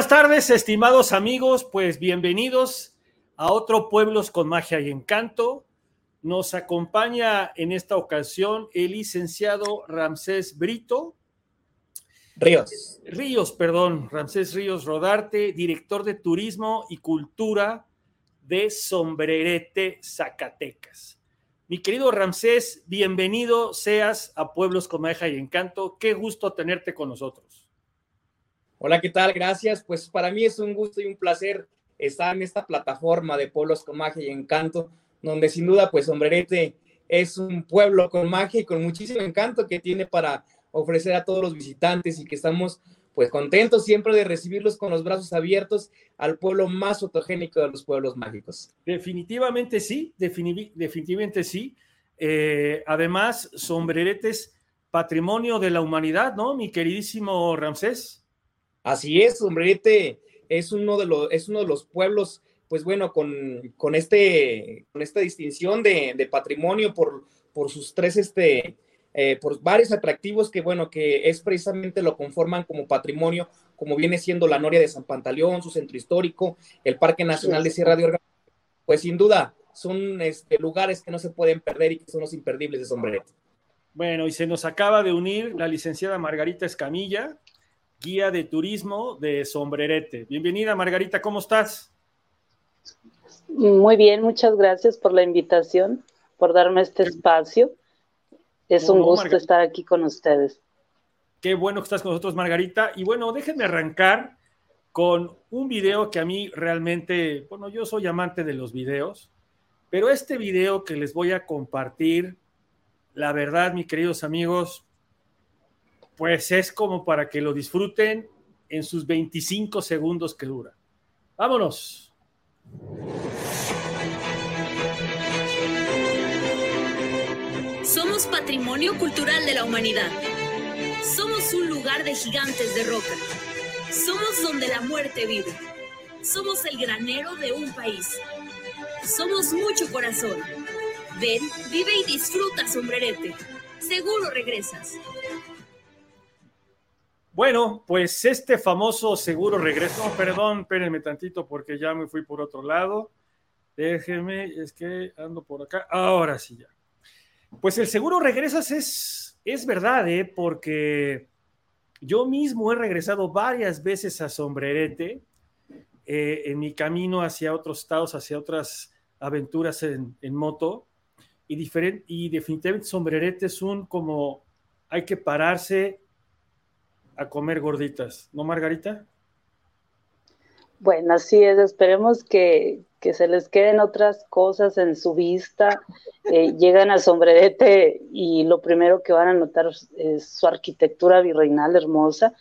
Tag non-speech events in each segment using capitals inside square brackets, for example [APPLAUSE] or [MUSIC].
buenas tardes, estimados amigos. Pues bienvenidos a otro Pueblos con Magia y Encanto. Nos acompaña en esta ocasión el licenciado Ramsés Brito. Ríos. Ríos, perdón, Ramsés Ríos Rodarte, director de Turismo y Cultura de Sombrerete, Zacatecas. Mi querido Ramsés, bienvenido seas a Pueblos con Magia y Encanto. Qué gusto tenerte con nosotros. Hola, ¿qué tal? Gracias. Pues para mí es un gusto y un placer estar en esta plataforma de Pueblos con Magia y Encanto, donde sin duda, pues Sombrerete es un pueblo con magia y con muchísimo encanto que tiene para ofrecer a todos los visitantes y que estamos pues contentos siempre de recibirlos con los brazos abiertos al pueblo más fotogénico de los pueblos mágicos. Definitivamente sí, definitivamente sí. Eh, además, Sombrerete es patrimonio de la humanidad, ¿no? Mi queridísimo Ramsés. Así es, Sombrerete es uno de los, es uno de los pueblos, pues bueno, con, con, este, con esta distinción de, patrimonio por, por sus tres, este, eh, por varios atractivos que, bueno, que es precisamente lo conforman como patrimonio, como viene siendo la Noria de San Pantaleón, su centro histórico, el Parque Nacional de Sierra de Órgano, pues sin duda son este, lugares que no se pueden perder y que son los imperdibles de Sombrerete. Bueno, y se nos acaba de unir la licenciada Margarita Escamilla, guía de turismo de Sombrerete. Bienvenida, Margarita, ¿cómo estás? Muy bien, muchas gracias por la invitación, por darme este espacio. Es un gusto estar aquí con ustedes. Qué bueno que estás con nosotros, Margarita. Y bueno, déjenme arrancar con un video que a mí realmente, bueno, yo soy amante de los videos, pero este video que les voy a compartir, la verdad, mis queridos amigos, pues es como para que lo disfruten en sus 25 segundos que dura. Vámonos. Somos patrimonio cultural de la humanidad. Somos un lugar de gigantes de roca. Somos donde la muerte vive. Somos el granero de un país. Somos mucho corazón. Ven, vive y disfruta, sombrerete. Seguro regresas. Bueno, pues este famoso seguro regreso, perdón, espérenme tantito porque ya me fui por otro lado. Déjenme, es que ando por acá. Ahora sí ya. Pues el seguro regresas es, es verdad, ¿eh? porque yo mismo he regresado varias veces a Sombrerete eh, en mi camino hacia otros estados, hacia otras aventuras en, moto. Y, diferente, y definitivamente Sombrerete es un como hay que pararse a comer gorditas, ¿no, Margarita? Bueno, así es, esperemos que, se les queden otras cosas en su vista, eh, [LAUGHS] llegan a Sombrerete y lo primero que van a notar es su arquitectura virreinal hermosa,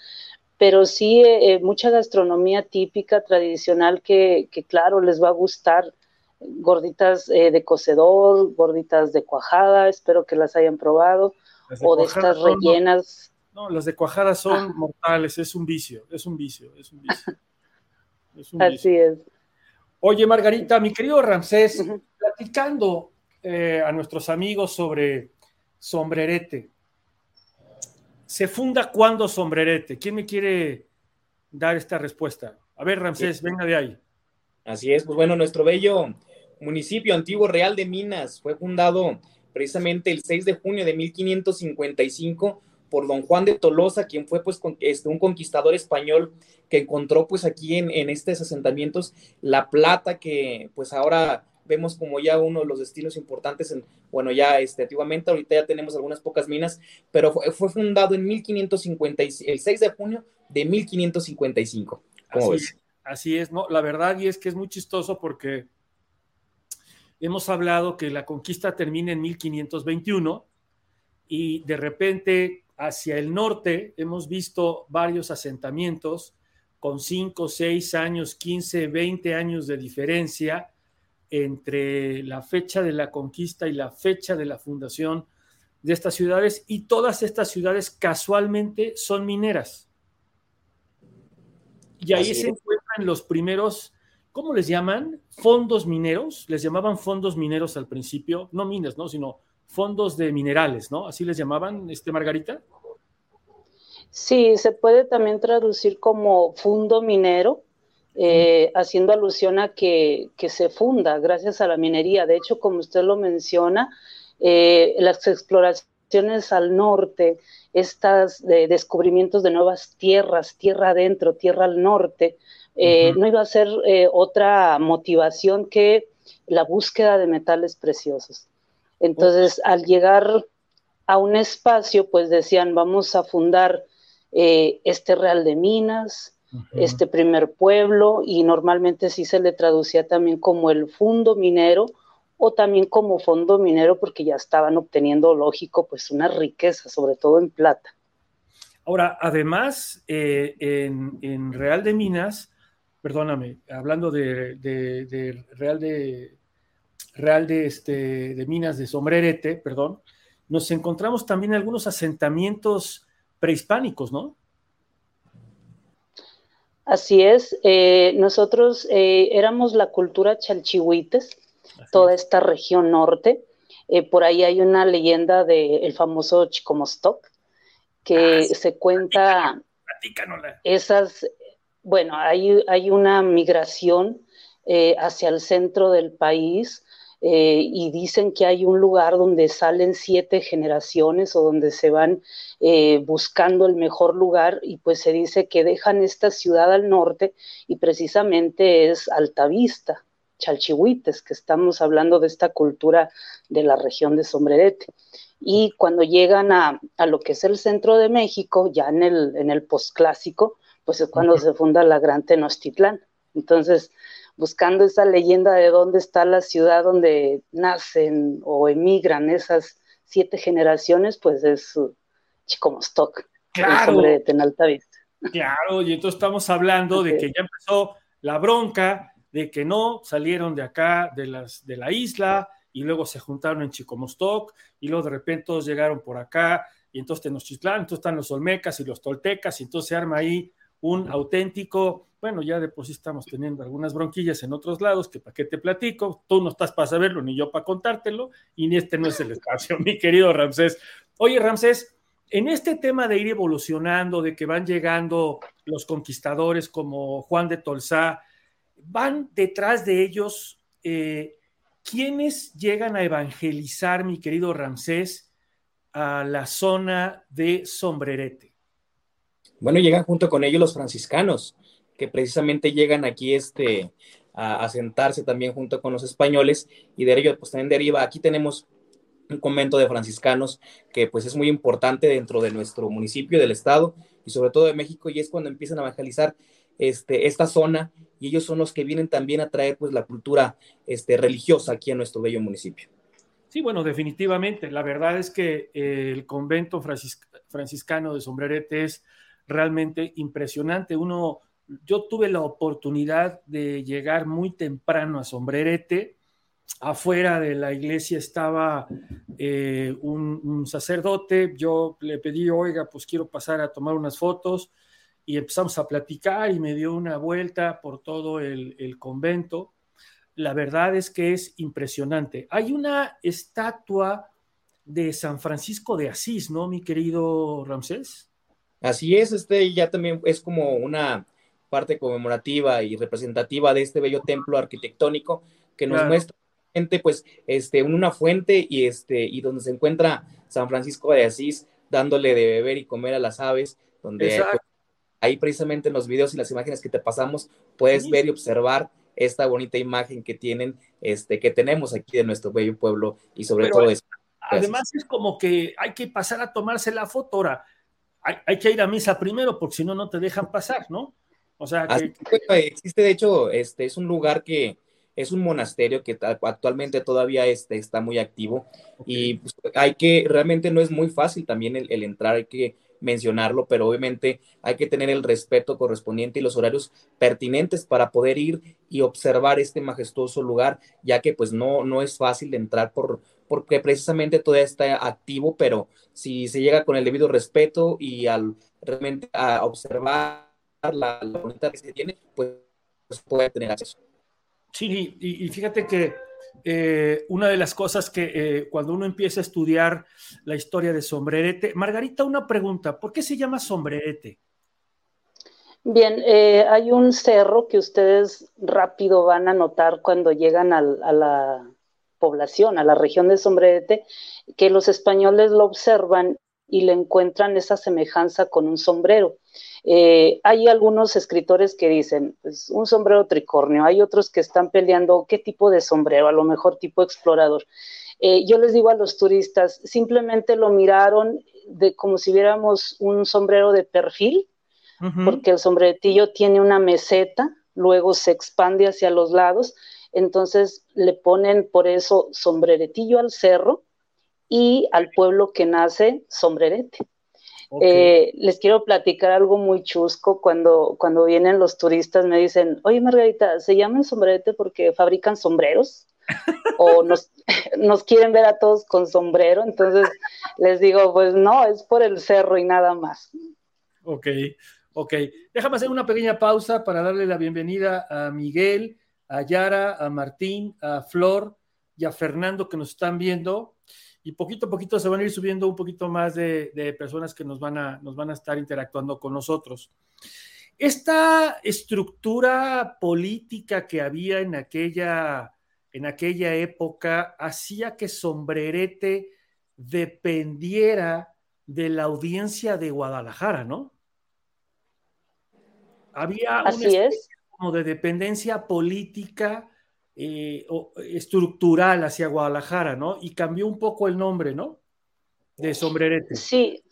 pero sí eh, eh, mucha gastronomía típica, tradicional, que, claro, les va a gustar, gorditas de cocedor, gorditas de cuajada, espero que las hayan probado, o de estas rellenas. No, las de cuajada son mortales, es un vicio, es un vicio, es un vicio. [LAUGHS] Así es. Oye, Margarita, mi querido Ramsés, platicando eh, a nuestros amigos sobre Sombrerete. ¿Se funda cuándo Sombrerete? ¿Quién me quiere dar esta respuesta? A ver, Ramsés, venga de ahí. Así es, pues bueno, nuestro bello municipio antiguo Real de Minas fue fundado precisamente el 6 de junio de 1555 por don Juan de Tolosa, quien fue pues este, un conquistador español que encontró pues aquí en, en estos asentamientos la plata que pues ahora vemos como ya uno de los destinos importantes en, bueno, ya este, antiguamente, ahorita ya tenemos algunas pocas minas, pero fue, fundado en 1550, el 6 de junio de 1555. ¿Cómo así, Así es, no, la verdad y es que es muy chistoso porque hemos hablado que la conquista termina en 1521 y de repente hacia el norte hemos visto varios asentamientos con 5, 6 años, 15, 20 años de diferencia entre la fecha de la conquista y la fecha de la fundación de estas ciudades y todas estas ciudades casualmente son mineras. Y ahí se encuentran los primeros, ¿cómo les llaman? Fondos mineros, les llamaban fondos mineros al principio, no minas, ¿no? Sino fondos de minerales, ¿no? Así les llamaban, este Margarita. Sí, se puede también traducir como fundo minero, eh, haciendo alusión a que, se funda gracias a la minería. De hecho, como usted lo menciona, eh, las exploraciones al norte, estos descubrimientos de nuevas tierras, tierra adentro, tierra al norte, eh, no iba a ser otra motivación que la búsqueda de metales preciosos. Entonces, al llegar a un espacio, pues decían, vamos a fundar este Real de Minas, este primer pueblo y normalmente sí se le traducía también como el fundo minero o también como fondo minero porque ya estaban obteniendo, lógico, pues una riqueza, sobre todo en plata. Ahora, además, eh, en, Real de Minas, perdóname, hablando de, Real de Real de, este, de Minas de Sombrerete, perdón, nos encontramos también algunos asentamientos prehispánicos, ¿no? Así es, eh, nosotros eh, éramos la cultura chalchihuites, toda esta región norte. Eh, por ahí hay una leyenda del famoso Chicomostoc, que ah, se cuenta esas, bueno, hay, hay una migración hacia el centro del país eh, y dicen que hay un lugar donde salen siete generaciones o donde se van eh, buscando el mejor lugar y pues se dice que dejan esta ciudad al norte y precisamente es Altavista, Chalchihuites, que estamos hablando de esta cultura de la región de Sombrerete. Y cuando llegan a, a lo que es el centro de México, ya en el, en el posclásico, pues es cuando se funda la Gran Tenochtitlán. Entonces, buscando esa leyenda de dónde está la ciudad donde nacen o emigran esas siete generaciones, pues es Chicomostoc, claro. de Tenaltavista. Claro, y entonces estamos hablando de que ya empezó la bronca, de que no salieron de acá, de, las, de la isla, y luego se juntaron en Chicomostoc, y luego de repente todos llegaron por acá, y entonces Tenochtitlán, entonces están los olmecas y los toltecas, y entonces se arma ahí un auténtico bueno, ya de por sí estamos teniendo algunas bronquillas en otros lados, que para qué te platico, tú no estás para saberlo, ni yo para contártelo, y ni este no es el espacio, [LAUGHS] mi querido Ramsés. Oye, Ramsés, en este tema de ir evolucionando, de que van llegando los conquistadores como Juan de Tolsá, van detrás de ellos, eh, ¿quiénes llegan a evangelizar, mi querido Ramsés, a la zona de Sombrerete? Bueno, llegan junto con ellos los franciscanos que precisamente llegan aquí este, a, sentarse también junto con los españoles y de ello pues también deriva, aquí tenemos un convento de franciscanos que pues es muy importante dentro de nuestro municipio, del estado y sobre todo de México y es cuando empiezan a evangelizar este, esta zona y ellos son los que vienen también a traer pues la cultura este, religiosa aquí en nuestro bello municipio. Sí, bueno, definitivamente. La verdad es que eh, el convento franciscano de Sombrerete es realmente impresionante. Uno yo tuve la oportunidad de llegar muy temprano a Sombrerete. Afuera de la iglesia estaba eh, un, sacerdote. Yo le pedí, oiga, pues quiero pasar a tomar unas fotos. Y empezamos a platicar y me dio una vuelta por todo el, el convento. La verdad es que es impresionante. Hay una estatua de San Francisco de Asís, ¿no, mi querido Ramsés? Así es, este ya también es como una parte conmemorativa y representativa de este bello templo arquitectónico que nos muestra gente pues este una fuente y este y donde se encuentra San Francisco de Asís dándole de beber y comer a las aves donde pues, ahí precisamente en los videos y las imágenes que te pasamos puedes ver y observar esta bonita imagen que tienen este que tenemos aquí de nuestro bello pueblo y sobre todo eso. Además es como que hay que pasar a tomarse la foto ahora. Hay, hay, que ir a misa primero porque si no no te dejan pasar, ¿no? O sea, que... existe de hecho, este es un lugar que es un monasterio que actualmente todavía este, está muy activo. Y pues, hay que, realmente no es muy fácil también el, entrar, hay que mencionarlo, pero obviamente hay que tener el respeto correspondiente y los horarios pertinentes para poder ir y observar este majestuoso lugar, ya que pues no, no es fácil entrar por, porque precisamente todavía está activo, pero si se llega con el debido respeto y al realmente a observar la, la que se tiene, pues, puede tener acceso. Sí, y, fíjate que eh, una de las cosas que eh, cuando uno empieza a estudiar la historia de Sombrerete, Margarita, una pregunta, ¿por qué se llama Sombrerete? Bien, eh, hay un cerro que ustedes rápido van a notar cuando llegan a la población, a la región de Sombrerete, que los españoles lo observan y le encuentran esa semejanza con un sombrero. Eh, hay algunos escritores que dicen, pues, un sombrero tricornio, hay otros que están peleando qué tipo de sombrero, a lo mejor tipo explorador. Eh, yo les digo a los turistas, simplemente lo miraron de como si viéramos un sombrero de perfil, porque el sombretillo tiene una meseta, luego se expande hacia los lados, entonces le ponen por eso sombreretillo al cerro y al pueblo que nace sombrerete. Eh, les quiero platicar algo muy chusco. Cuando, cuando vienen los turistas me dicen, oye Margarita, ¿se llaman sombrerete porque fabrican sombreros? o nos, [LAUGHS] nos quieren ver a todos con sombrero. Entonces les digo, pues no, es por el cerro y nada más. Ok, ok. Déjame hacer una pequeña pausa para darle la bienvenida a Miguel, a Yara, a Martín, a Flor y a Fernando que nos están viendo y poquito a poquito se van a ir subiendo un poquito más de, personas que nos van, a, nos van a estar interactuando con nosotros. Esta estructura política que había en aquella, en aquella época hacía que Sombrerete dependiera de la audiencia de Guadalajara, ¿no? Había Así una es. como de dependencia política eh, estructural hacia Guadalajara, ¿no? Y cambió un poco el nombre, ¿no? De sombrerete. Sí,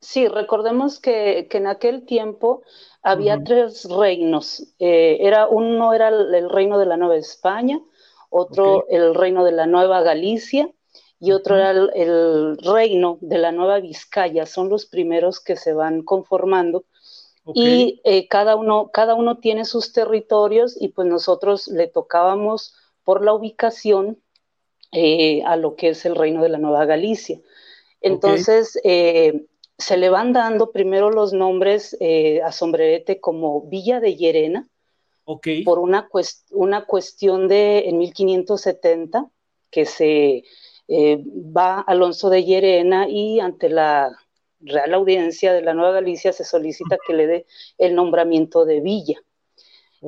sí, recordemos que, en aquel tiempo había tres reinos. Eh, era, uno era el, reino de la Nueva España, otro el reino de la Nueva Galicia y otro era el, reino de la Nueva Vizcaya. Son los primeros que se van conformando y eh, cada, uno, cada uno tiene sus territorios y pues nosotros le tocábamos por la ubicación eh, a lo que es el reino de la Nueva Galicia. Entonces, eh, se le van dando primero los nombres a Sombrerete como Villa de Llerena, por una, una cuestión de en 1570, que se va Alonso de Llerena y ante la Real Audiencia de la Nueva Galicia se solicita que le dé el nombramiento de villa.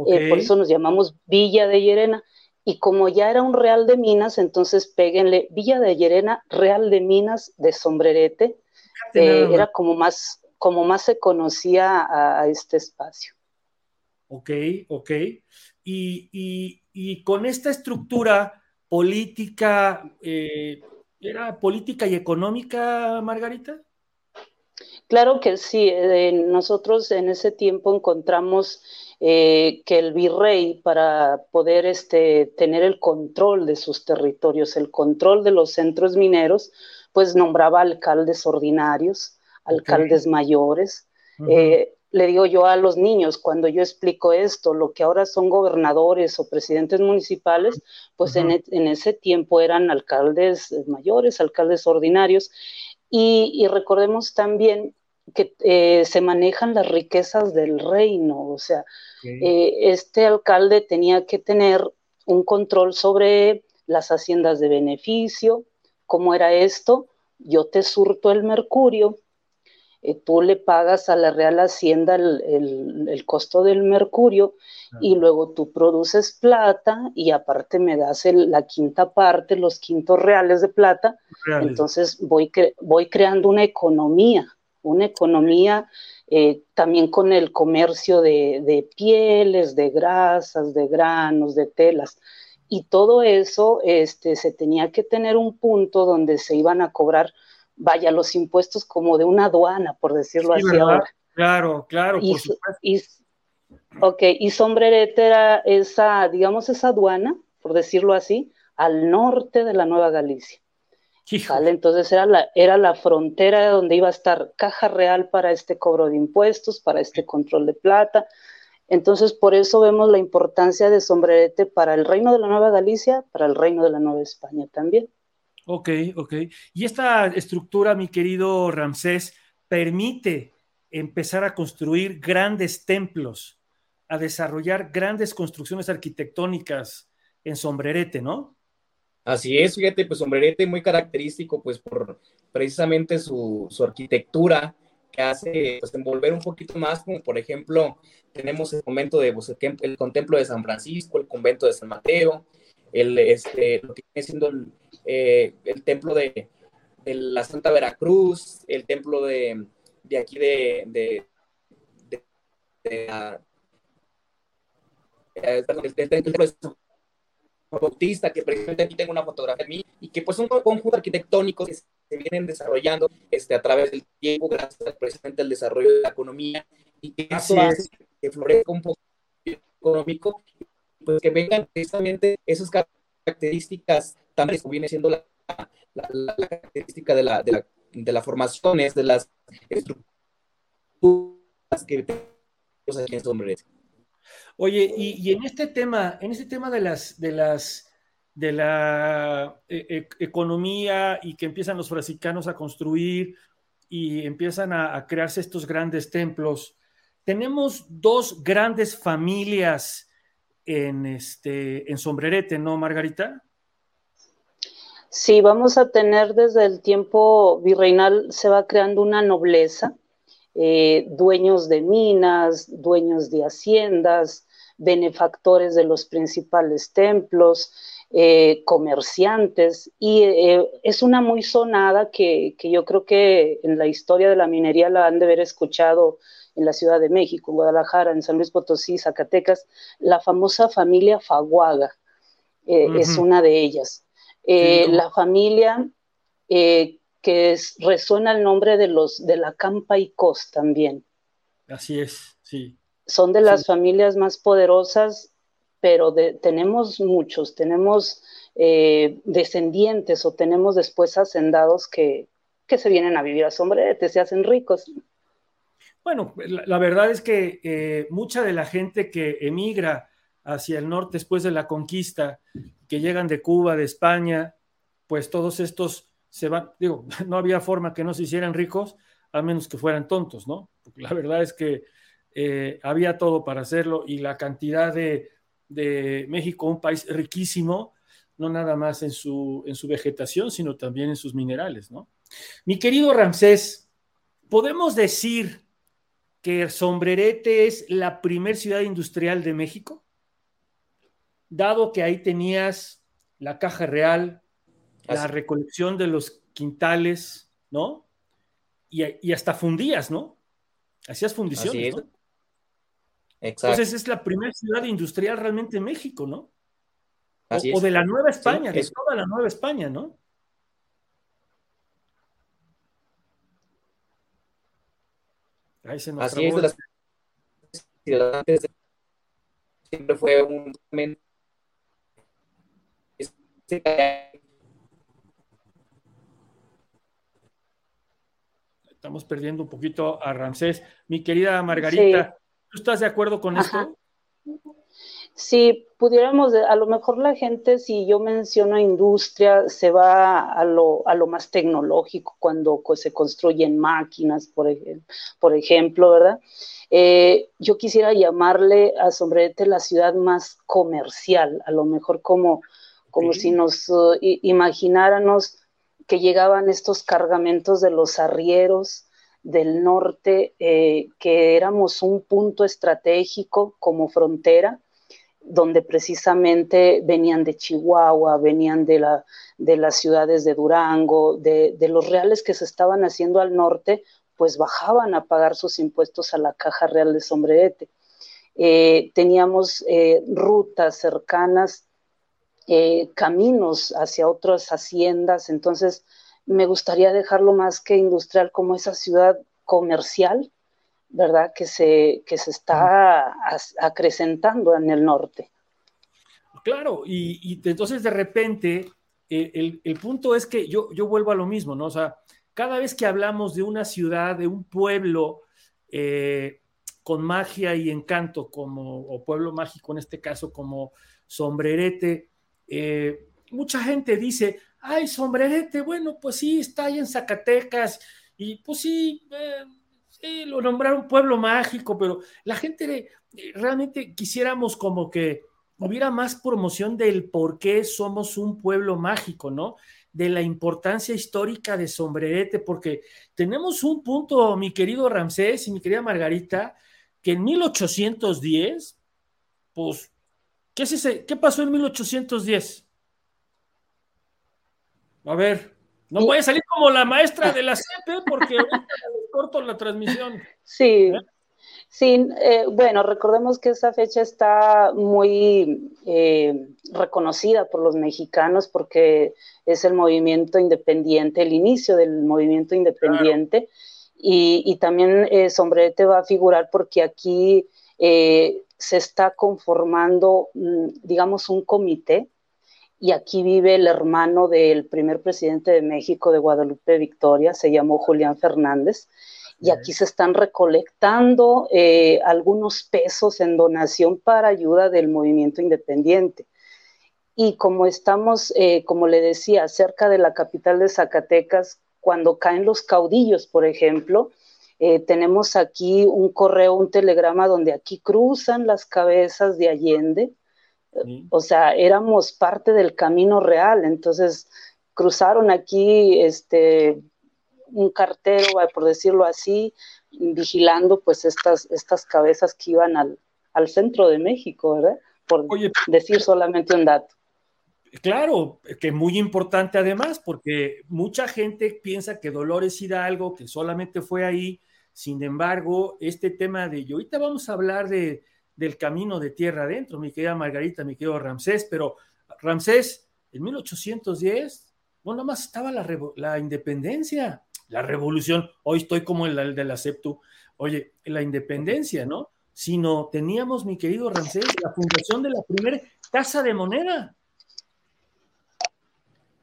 Eh, por eso nos llamamos Villa de Llerena. Y como ya era un Real de Minas, entonces péguenle Villa de Llerena, Real de Minas de Sombrerete. Eh, era como más, como más se conocía a, este espacio. Ok, ok. Y, con esta estructura política, eh, ¿era política y económica, Margarita? Claro que sí, eh, nosotros en ese tiempo encontramos eh, que el virrey, para poder este, tener el control de sus territorios, el control de los centros mineros, pues nombraba alcaldes ordinarios, alcaldes mayores. Eh, le digo yo a los niños, cuando yo explico esto, lo que ahora son gobernadores o presidentes municipales, pues en, en, ese tiempo eran alcaldes mayores, alcaldes ordinarios, y, recordemos también que eh, se manejan las riquezas del reino, o sea, eh, este alcalde tenía que tener un control sobre las haciendas de beneficio, cómo era esto, yo te surto el mercurio, eh, tú le pagas a la Real Hacienda el, costo del mercurio y luego tú produces plata y aparte me das la quinta parte, los quintos reales de plata. Entonces voy, voy creando una economía, una economía eh, también con el comercio de, pieles, de grasas, de granos, de telas. Y todo eso este, se tenía que tener un punto donde se iban a cobrar vaya, los impuestos como de una aduana, por decirlo así ahora. Claro, claro, y, ok, y Sombrerete era esa, digamos, esa aduana, por decirlo así, al norte de la Nueva Galicia. Entonces era la, era la frontera donde iba a estar caja real para este cobro de impuestos, para este control de plata. Entonces, por eso vemos la importancia de Sombrerete para el reino de la Nueva Galicia, para el reino de la Nueva España también. Ok, ok. Y esta estructura, mi querido Ramsés, permite empezar a construir grandes templos, a desarrollar grandes construcciones arquitectónicas en Sombrerete, ¿no? Así es, fíjate, pues Sombrerete muy característico, pues por precisamente su, arquitectura que hace pues envolver un poquito más, como por ejemplo, tenemos el convento de el, contemplo de San Francisco, el convento de San Mateo, el, este, lo que viene siendo el, eh, templo de, la Santa Veracruz, el templo de, aquí de, de, el templo de San Bautista, que precisamente aquí tengo una fotografía de mí, y que pues son conjuntos arquitectónicos que se vienen desarrollando este, a través del tiempo, gracias precisamente al desarrollo de la economía, y que eso hace que florezca un poco económico, pues que vengan precisamente esas características también como viene siendo la, la, característica de la, de, la, de las formaciones, de las estructuras que tenemos Sombres. Oye, y, en este tema, en este tema de las, de las, de la e, e, economía y que empiezan los franciscanos a construir y empiezan a, crearse estos grandes templos, tenemos dos grandes familias en este, en Sombrerete, ¿no, Margarita? Sí, vamos a tener desde el tiempo virreinal, se va creando una nobleza, eh, dueños de minas, dueños de haciendas, benefactores de los principales templos, eh, comerciantes, y eh, es una muy sonada que, yo creo que en la historia de la minería la han de haber escuchado en la Ciudad de México, en Guadalajara, en San Luis Potosí, Zacatecas, la famosa familia Faguaga eh, es una de ellas. La familia que resuena el nombre de los de la Campa y Cos también. Así es, sí son de las familias más poderosas, pero tenemos muchos, tenemos eh, descendientes o tenemos después hacendados que, se vienen a vivir a sombrete, se hacen ricos. Bueno, la, verdad es que eh, mucha de la gente que emigra hacia el norte después de la conquista, que llegan de Cuba, de España, pues todos estos se van, digo, [LAUGHS] no había forma que no se hicieran ricos, a menos que fueran tontos, ¿no? la verdad es que eh, había todo para hacerlo y la cantidad de, México, un país riquísimo, no nada más en su, en su vegetación, sino también en sus minerales, ¿no? Mi querido Ramsés, ¿podemos decir que Sombrerete es la primer ciudad industrial de México? Dado que ahí tenías la caja real, la recolección de los quintales, ¿no? Y, hasta fundías, ¿no? Hacías fundiciones, ¿no? Entonces es la primera ciudad industrial realmente en México, ¿no? o, de la Nueva España, de toda la Nueva España, ¿no? Ahí se nos Así es, de las ciudades siempre fue un Estamos perdiendo un poquito a Ramsés. Mi querida Margarita, ¿Tú estás de acuerdo con esto? Si pudiéramos, a lo mejor la gente, si yo menciono industria, se va a lo, más tecnológico cuando se construyen máquinas, por, por ejemplo, ¿verdad? Eh, yo quisiera llamarle a Sombrete la ciudad más comercial, a lo mejor como, como si nos uh, imagináramos que llegaban estos cargamentos de los arrieros, del norte, eh, que éramos un punto estratégico como frontera, donde precisamente venían de Chihuahua, venían de, la, de las ciudades de Durango, de, los reales que se estaban haciendo al norte, pues bajaban a pagar sus impuestos a la caja real de Sombrerete. Eh, teníamos eh, rutas cercanas, caminos hacia otras haciendas, entonces me gustaría dejarlo más que industrial como esa ciudad comercial, ¿verdad? Que se, que se está acrecentando en el norte. Claro, y, entonces de repente eh, el, punto es que yo, yo vuelvo a lo mismo, ¿no? O sea, cada vez que hablamos de una ciudad, de un pueblo eh, con magia y encanto, como, o pueblo mágico en este caso, como Sombrerete, eh, mucha gente dice, ay, sombrerete, bueno, pues sí, está ahí en Zacatecas, y pues sí, eh, sí lo nombraron pueblo mágico, pero la gente realmente quisiéramos como que hubiera más promoción del por qué somos un pueblo mágico, ¿no? De la importancia histórica de Sombrerete, porque tenemos un punto, mi querido Ramsés y mi querida Margarita, que en 1810, pues, ¿qué, es ¿qué pasó en 1810? A ver, no voy a salir como la maestra de la [LAUGHS] CP porque ahorita corto la transmisión. Sí. ¿Eh? Sí, eh, bueno, recordemos que esa fecha está muy eh, reconocida por los mexicanos porque es el movimiento independiente, el inicio del movimiento independiente. Y, también eh, Sombrete va a figurar porque aquí se está conformando, mm, digamos, un comité y aquí vive el hermano del primer presidente de México de Guadalupe Victoria, se llamó Julián Fernández y aquí se están recolectando eh, algunos pesos en donación para ayuda del movimiento independiente. Y como estamos, eh, como le decía, cerca de la capital de Zacatecas, cuando caen los caudillos, por ejemplo, eh, tenemos aquí un correo, un telegrama donde aquí cruzan las cabezas de Allende. O sea, éramos parte del camino real, entonces cruzaron aquí este, un cartero, por decirlo así, vigilando pues estas, estas cabezas que iban al, centro de México, ¿verdad? Por decir solamente un dato. Claro, que muy importante además, porque mucha gente piensa que Dolores Hidalgo, que solamente fue ahí, sin embargo, este tema de, y ahorita vamos a hablar de, del camino de tierra adentro, mi querida Margarita, mi querido Ramsés, pero Ramsés, en 1810, no, nada más estaba la, la independencia la revolución, hoy estoy como el, de la Septu, oye, la independencia, ¿no? Sino teníamos, mi querido Ramsés, la fundación de la primera casa de moneda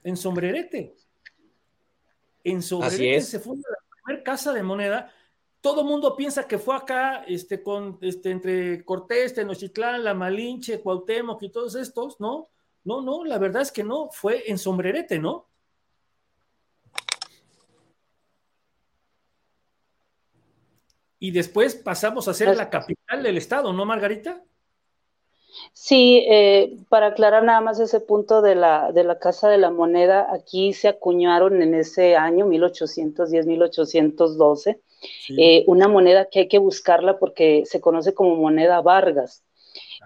en Sombrerete. En Sombrerete se funda la primera casa de moneda. Todo mundo piensa que fue acá, este, con, este, entre Cortés, Tenochtitlán, La Malinche, Cuauhtémoc y todos estos, ¿no? No, no, la verdad es que no, fue en Sombrerete, ¿no? y después pasamos a ser la capital del estado, ¿no, Margarita? Sí, eh, para aclarar nada más ese punto de la, de la Casa de la Moneda, aquí se acuñaron en ese año, 1810-1812, eh, una moneda que hay que buscarla porque se conoce como moneda Vargas.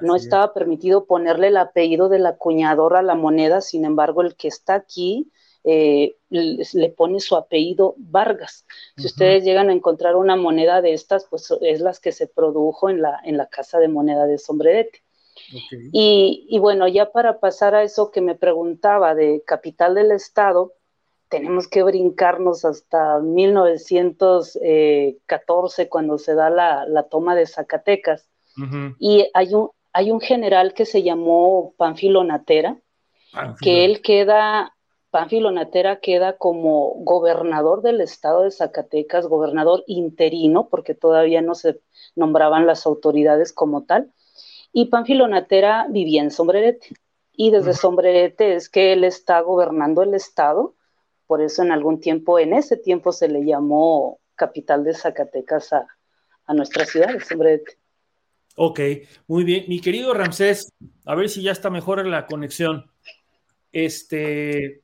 no estaba permitido ponerle el apellido del acuñador a la moneda, sin embargo, el que está aquí eh, le pone su apellido Vargas. Si ustedes llegan a encontrar una moneda de estas, pues es las que se produjo en la, en la casa de moneda de Sombrerete. Y, bueno, ya para pasar a eso que me preguntaba de capital del estado, tenemos que brincarnos hasta 1914 cuando se da la, toma de Zacatecas. Y hay un, hay un general que se llamó Panfilo Natera, que él queda Pánfilo Natera queda como gobernador del estado de Zacatecas, gobernador interino, porque todavía no se nombraban las autoridades como tal, y Pánfilo Natera vivía en Sombrerete. Y desde Sombrerete es que él está gobernando el estado, por eso en algún tiempo, en ese tiempo se le llamó capital de Zacatecas a, a nuestra ciudad de Sombrerete. Ok, muy bien. Mi querido Ramsés, a ver si ya está mejor la conexión. Este,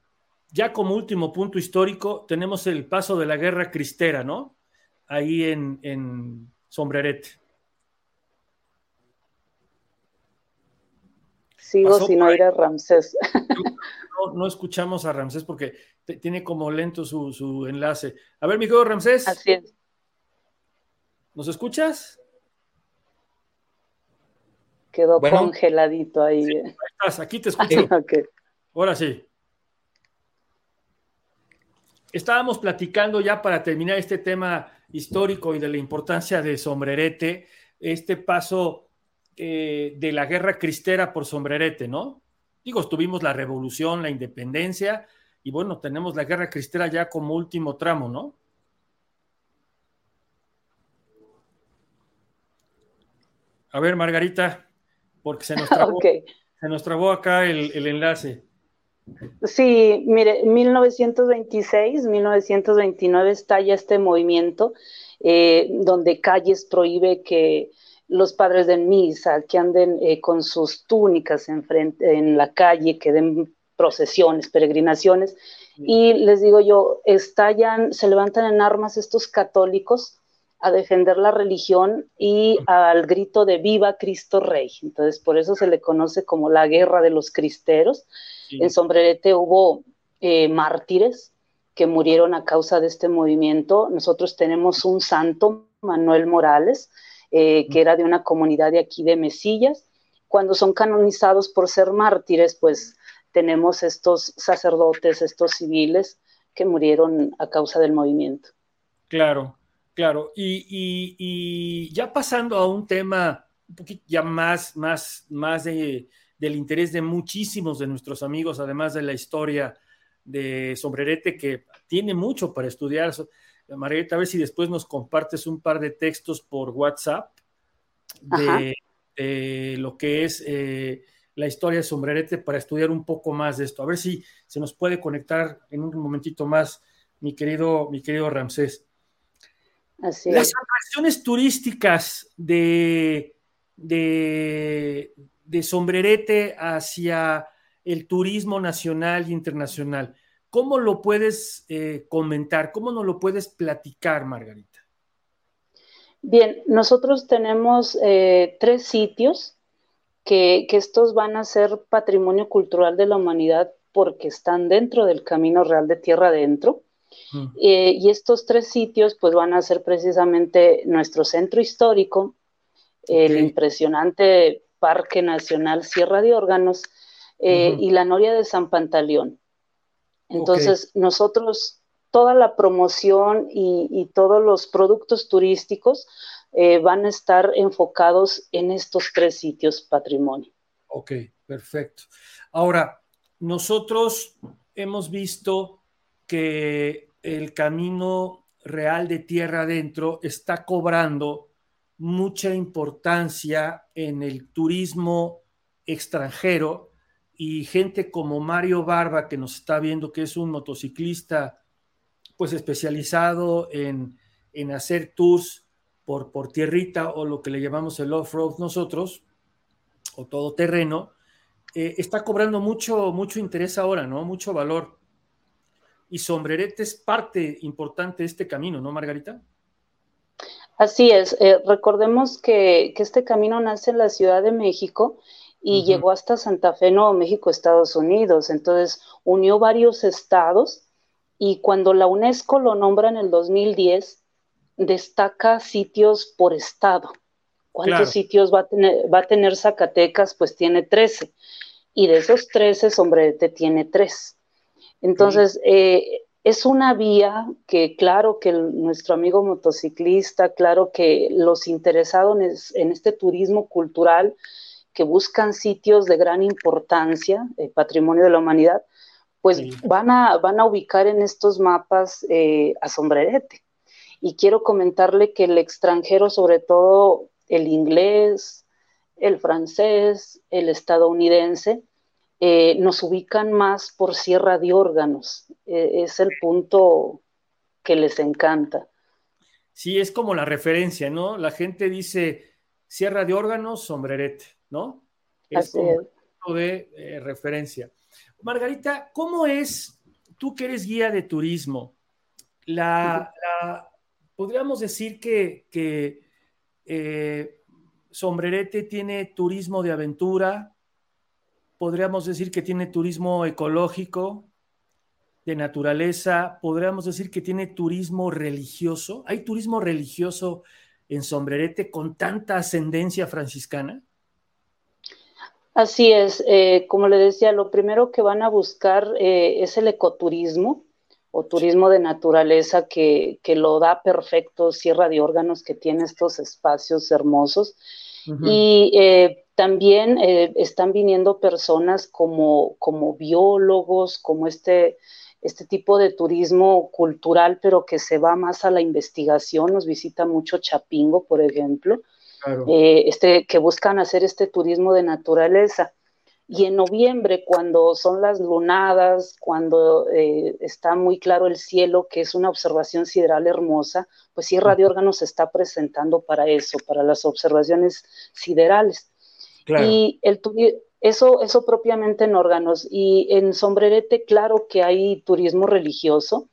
ya como último punto histórico, tenemos el paso de la guerra cristera, ¿no? Ahí en, Sombrerete. Sigo sin oír a Ramsés. [LAUGHS] No, escuchamos a Ramsés porque tiene como lento su, enlace. A ver, mi querido Ramsés. Así es. ¿Nos escuchas? Quedó congeladito ahí. ahí estás, aquí te [LAUGHS] escucho. Ahora sí estábamos platicando ya para terminar este tema histórico y de la importancia de Sombrerete, este paso eh, de la guerra cristera por Sombrerete, ¿no? Digo, tuvimos la revolución, la independencia, y bueno, tenemos la guerra cristera ya como último tramo, ¿no? A ver, Margarita, porque se nos [LAUGHS] trabó, se nos trabó acá el enlace. Sí, mire, 1926, 1929 estalla este movimiento eh, donde Calles prohíbe que los padres de misa, que anden eh, con sus túnicas en, frente, en la calle, que den procesiones, peregrinaciones. Y les digo yo, estallan, se levantan en armas estos católicos a defender la religión y al grito de viva Cristo Rey. Entonces, por eso se le conoce como la guerra de los cristeros. En Sombrerete hubo eh, mártires que murieron a causa de este movimiento. Nosotros tenemos un santo, Manuel Morales, eh, que era de una comunidad de aquí de Mesillas. Cuando son canonizados por ser mártires, pues tenemos estos sacerdotes, estos civiles que murieron a causa del movimiento. Claro, claro. Y, ya pasando a un tema un poquito ya más, más, más de, del interés de muchísimos de nuestros amigos, además de la historia de Sombrerete, que tiene mucho para estudiar. Margarita, a ver si después nos compartes un par de textos por WhatsApp de, lo que es eh, la historia de Sombrerete para estudiar un poco más de esto. A ver si se nos puede conectar en un momentito más, mi querido, mi querido Ramsés. Las atracciones turísticas de, de, de Sombrerete hacia el turismo nacional e internacional. ¿Cómo lo puedes eh, comentar? ¿Cómo nos lo puedes platicar, Margarita? Bien, nosotros tenemos eh, tres sitios que, estos van a ser patrimonio cultural de la humanidad porque están dentro del Camino Real de Tierra Adentro. Eh, y estos tres sitios pues van a ser precisamente nuestro centro histórico, el impresionante Parque Nacional Sierra de Órganos eh, y la Noria de San Pantaleón. Entonces, nosotros, toda la promoción y, todos los productos turísticos eh, van a estar enfocados en estos tres sitios patrimonio. Ok, perfecto. Ahora, nosotros hemos visto que el camino real de tierra adentro está cobrando mucha importancia en el turismo extranjero y gente como Mario Barba, que nos está viendo, que es un motociclista pues especializado en, hacer tours por, por tierrita o lo que le llamamos el off-road nosotros, o todo terreno, eh, está cobrando mucho, mucho interés ahora, ¿no? Mucho valor. Y Sombrerete es parte importante de este camino, ¿no, Margarita? Así es. Eh, recordemos que, que, este camino nace en la Ciudad de México y llegó hasta Santa Fe, Nuevo México, Estados Unidos. Entonces, unió varios estados y cuando la UNESCO lo nombra en el 2010, destaca sitios por estado. ¿Cuántos sitios va a, tener, va a tener Zacatecas? Pues tiene 13. Y de esos 13, Sombrerete tiene 3. Entonces, eh, es una vía que claro que nuestro amigo motociclista, claro que los interesados en este turismo cultural, que buscan sitios de gran importancia, eh, patrimonio de la humanidad, pues van, a, van a ubicar en estos mapas eh, a sombrerete. Y quiero comentarle que el extranjero, sobre todo el inglés, el francés, el estadounidense, eh, nos ubican más por Sierra de Órganos. es el punto que les encanta. Sí, es como la referencia, ¿no? La gente dice Sierra de Órganos, sombrerete. ¿No? Es como de eh, referencia. Margarita, ¿cómo es, tú que eres guía de turismo, la, podríamos decir que, eh, Sombrerete tiene turismo de aventura, podríamos decir que tiene turismo ecológico, de naturaleza, podríamos decir que tiene turismo religioso. ¿Hay turismo religioso en Sombrerete con tanta ascendencia franciscana? Así es, eh, como le decía, lo primero que van a buscar eh, es el ecoturismo o turismo de naturaleza que, lo da perfecto Sierra de Órganos, que tiene estos espacios hermosos. Y eh, también están viniendo personas como, como biólogos, como este, este tipo de turismo cultural, pero que se va más a la investigación. Nos visita mucho Chapingo, por ejemplo. Eh, este, que buscan hacer este turismo de naturaleza. Y en noviembre, cuando son las lunadas, cuando eh, está muy claro el cielo, que es una observación sideral hermosa, pues Sierra de Órganos se está presentando para eso, para las observaciones siderales. Y el, eso, eso propiamente en órganos. Y en Sombrerete, claro que hay turismo religioso,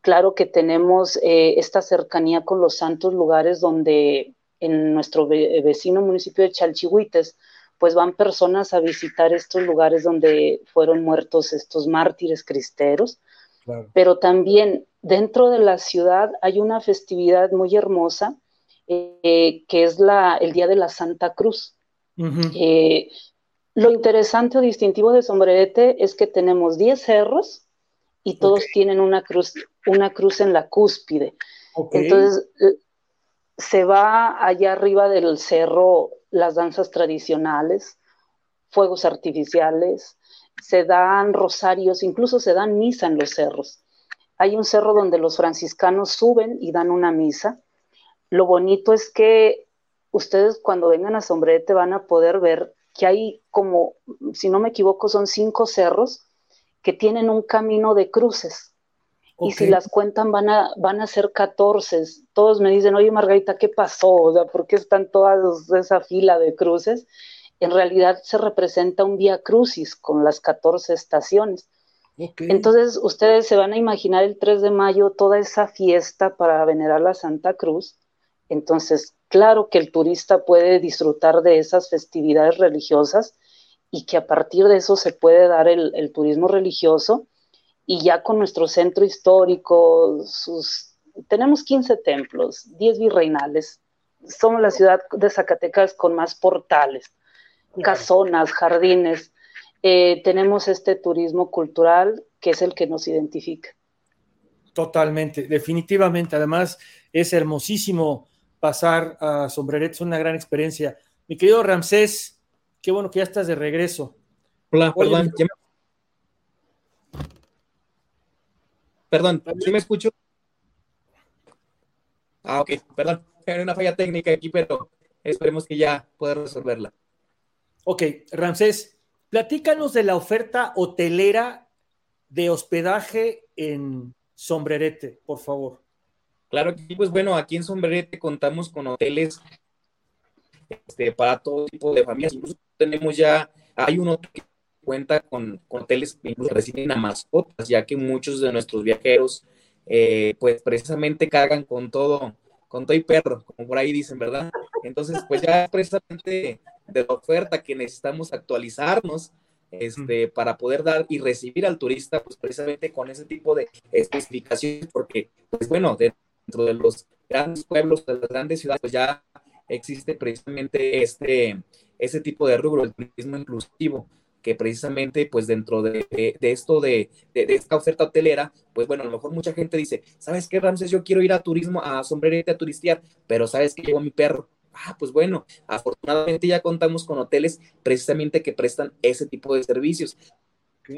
claro que tenemos eh, esta cercanía con los santos lugares donde en nuestro vecino municipio de Chalchihuites, pues van personas a visitar estos lugares donde fueron muertos estos mártires cristeros. Pero también dentro de la ciudad hay una festividad muy hermosa eh, que es la, el Día de la Santa Cruz. Eh, lo interesante o distintivo de Sombrerete es que tenemos 10 cerros y todos tienen una cruz, una cruz en la cúspide. Entonces, eh, se va allá arriba del cerro las danzas tradicionales, fuegos artificiales, se dan rosarios, incluso se dan misa en los cerros. Hay un cerro donde los franciscanos suben y dan una misa. Lo bonito es que ustedes cuando vengan a Sombrete van a poder ver que hay como, si no me equivoco, son cinco cerros que tienen un camino de cruces. Y si las cuentan van a, van a ser 14. Todos me dicen, oye Margarita, ¿qué pasó? O sea, ¿por qué están todas esa fila de cruces? En realidad se representa un vía crucis con las 14 estaciones. Entonces ustedes se van a imaginar el 3 de mayo toda esa fiesta para venerar la Santa Cruz. Entonces, claro que el turista puede disfrutar de esas festividades religiosas y que a partir de eso se puede dar el, el turismo religioso y ya con nuestro centro histórico, sus, tenemos 15 templos, 10 virreinales, somos la ciudad de Zacatecas con más portales, casonas, jardines, eh, tenemos este turismo cultural que es el que nos identifica. Totalmente, definitivamente. Además, es hermosísimo pasar a Sombreret, es una gran experiencia. Mi querido Ramsés, qué bueno que ya estás de regreso. Hola, perdón, Perdón, ¿sí me escucho? Ah, ok, perdón. Hay una falla técnica aquí, pero esperemos que ya pueda resolverla. Ok, Ramsés, platícanos de la oferta hotelera de hospedaje en Sombrerete, por favor. Claro que pues bueno, aquí en Sombrerete contamos con hoteles este, para todo tipo de familias. Incluso tenemos ya, hay un hotel cuenta con, hoteles que reciben a mascotas, ya que muchos de nuestros viajeros, eh, pues precisamente cargan con todo, con todo y perro, como por ahí dicen, ¿verdad? Entonces, pues ya precisamente de la oferta que necesitamos actualizarnos, este, para poder dar y recibir al turista, pues precisamente con ese tipo de especificaciones, porque, pues bueno, dentro de los grandes pueblos, de las grandes ciudades, pues ya existe precisamente este, ese tipo de rubro, el turismo inclusivo que precisamente pues dentro de, esto de, esta oferta hotelera, pues bueno, a lo mejor mucha gente dice, ¿sabes qué, Ramses? Yo quiero ir a turismo, a sombrerete, a turistear, pero ¿sabes que llevo mi perro? Ah, pues bueno, afortunadamente ya contamos con hoteles precisamente que prestan ese tipo de servicios.